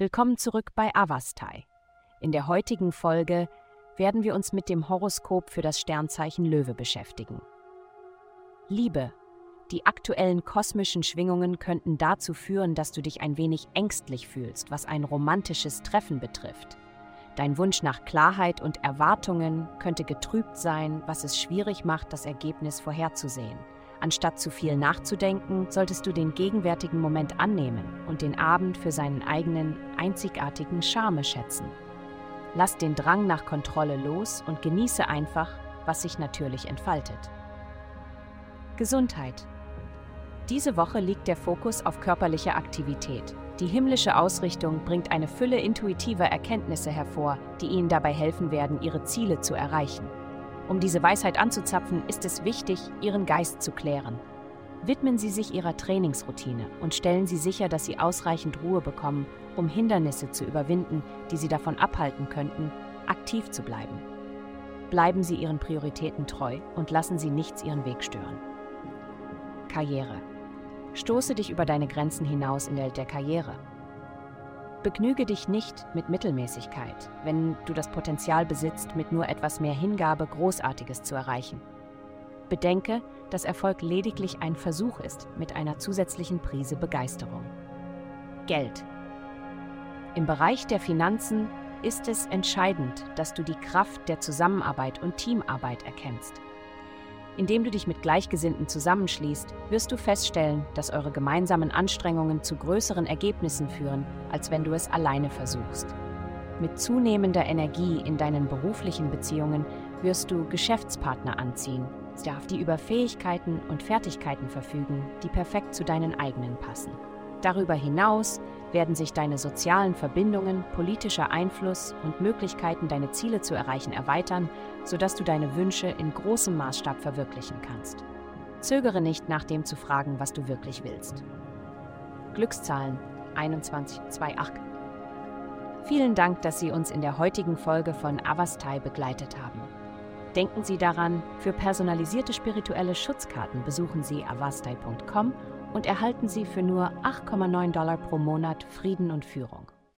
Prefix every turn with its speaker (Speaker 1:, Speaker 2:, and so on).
Speaker 1: Willkommen zurück bei Avastai. In der heutigen Folge werden wir uns mit dem Horoskop für das Sternzeichen Löwe beschäftigen. Liebe. Die aktuellen kosmischen Schwingungen könnten dazu führen, dass du dich ein wenig ängstlich fühlst, was ein romantisches Treffen betrifft. Dein Wunsch nach Klarheit und Erwartungen könnte getrübt sein, was es schwierig macht, das Ergebnis vorherzusehen. Anstatt zu viel nachzudenken, solltest du den gegenwärtigen Moment annehmen und den Abend für seinen eigenen, einzigartigen Charme schätzen. Lass den Drang nach Kontrolle los und genieße einfach, was sich natürlich entfaltet. Gesundheit. Diese Woche liegt der Fokus auf körperliche Aktivität. Die himmlische Ausrichtung bringt eine Fülle intuitiver Erkenntnisse hervor, die Ihnen dabei helfen werden, Ihre Ziele zu erreichen. Um diese Weisheit anzuzapfen, ist es wichtig, Ihren Geist zu klären. Widmen Sie sich Ihrer Trainingsroutine und stellen Sie sicher, dass Sie ausreichend Ruhe bekommen, um Hindernisse zu überwinden, die Sie davon abhalten könnten, aktiv zu bleiben. Bleiben Sie Ihren Prioritäten treu und lassen Sie nichts Ihren Weg stören. Karriere. Stoße dich über deine Grenzen hinaus in der Welt der Karriere. Begnüge dich nicht mit Mittelmäßigkeit, wenn du das Potenzial besitzt, mit nur etwas mehr Hingabe Großartiges zu erreichen. Bedenke, dass Erfolg lediglich ein Versuch ist mit einer zusätzlichen Prise Begeisterung. Geld. Im Bereich der Finanzen ist es entscheidend, dass du die Kraft der Zusammenarbeit und Teamarbeit erkennst. Indem du dich mit Gleichgesinnten zusammenschließt, wirst du feststellen, dass eure gemeinsamen Anstrengungen zu größeren Ergebnissen führen, als wenn du es alleine versuchst. Mit zunehmender Energie in deinen beruflichen Beziehungen wirst du Geschäftspartner anziehen, die über Fähigkeiten und Fertigkeiten verfügen, die perfekt zu deinen eigenen passen. Darüber hinaus werden sich deine sozialen Verbindungen, politischer Einfluss und Möglichkeiten, deine Ziele zu erreichen, erweitern, sodass du deine Wünsche in großem Maßstab verwirklichen kannst. Zögere nicht, nach dem zu fragen, was du wirklich willst. Glückszahlen 2128. Vielen Dank, dass Sie uns in der heutigen Folge von Avastai begleitet haben. Denken Sie daran, für personalisierte spirituelle Schutzkarten besuchen Sie avastai.com und erhalten Sie für nur 8,9 Dollar pro Monat Frieden und Führung.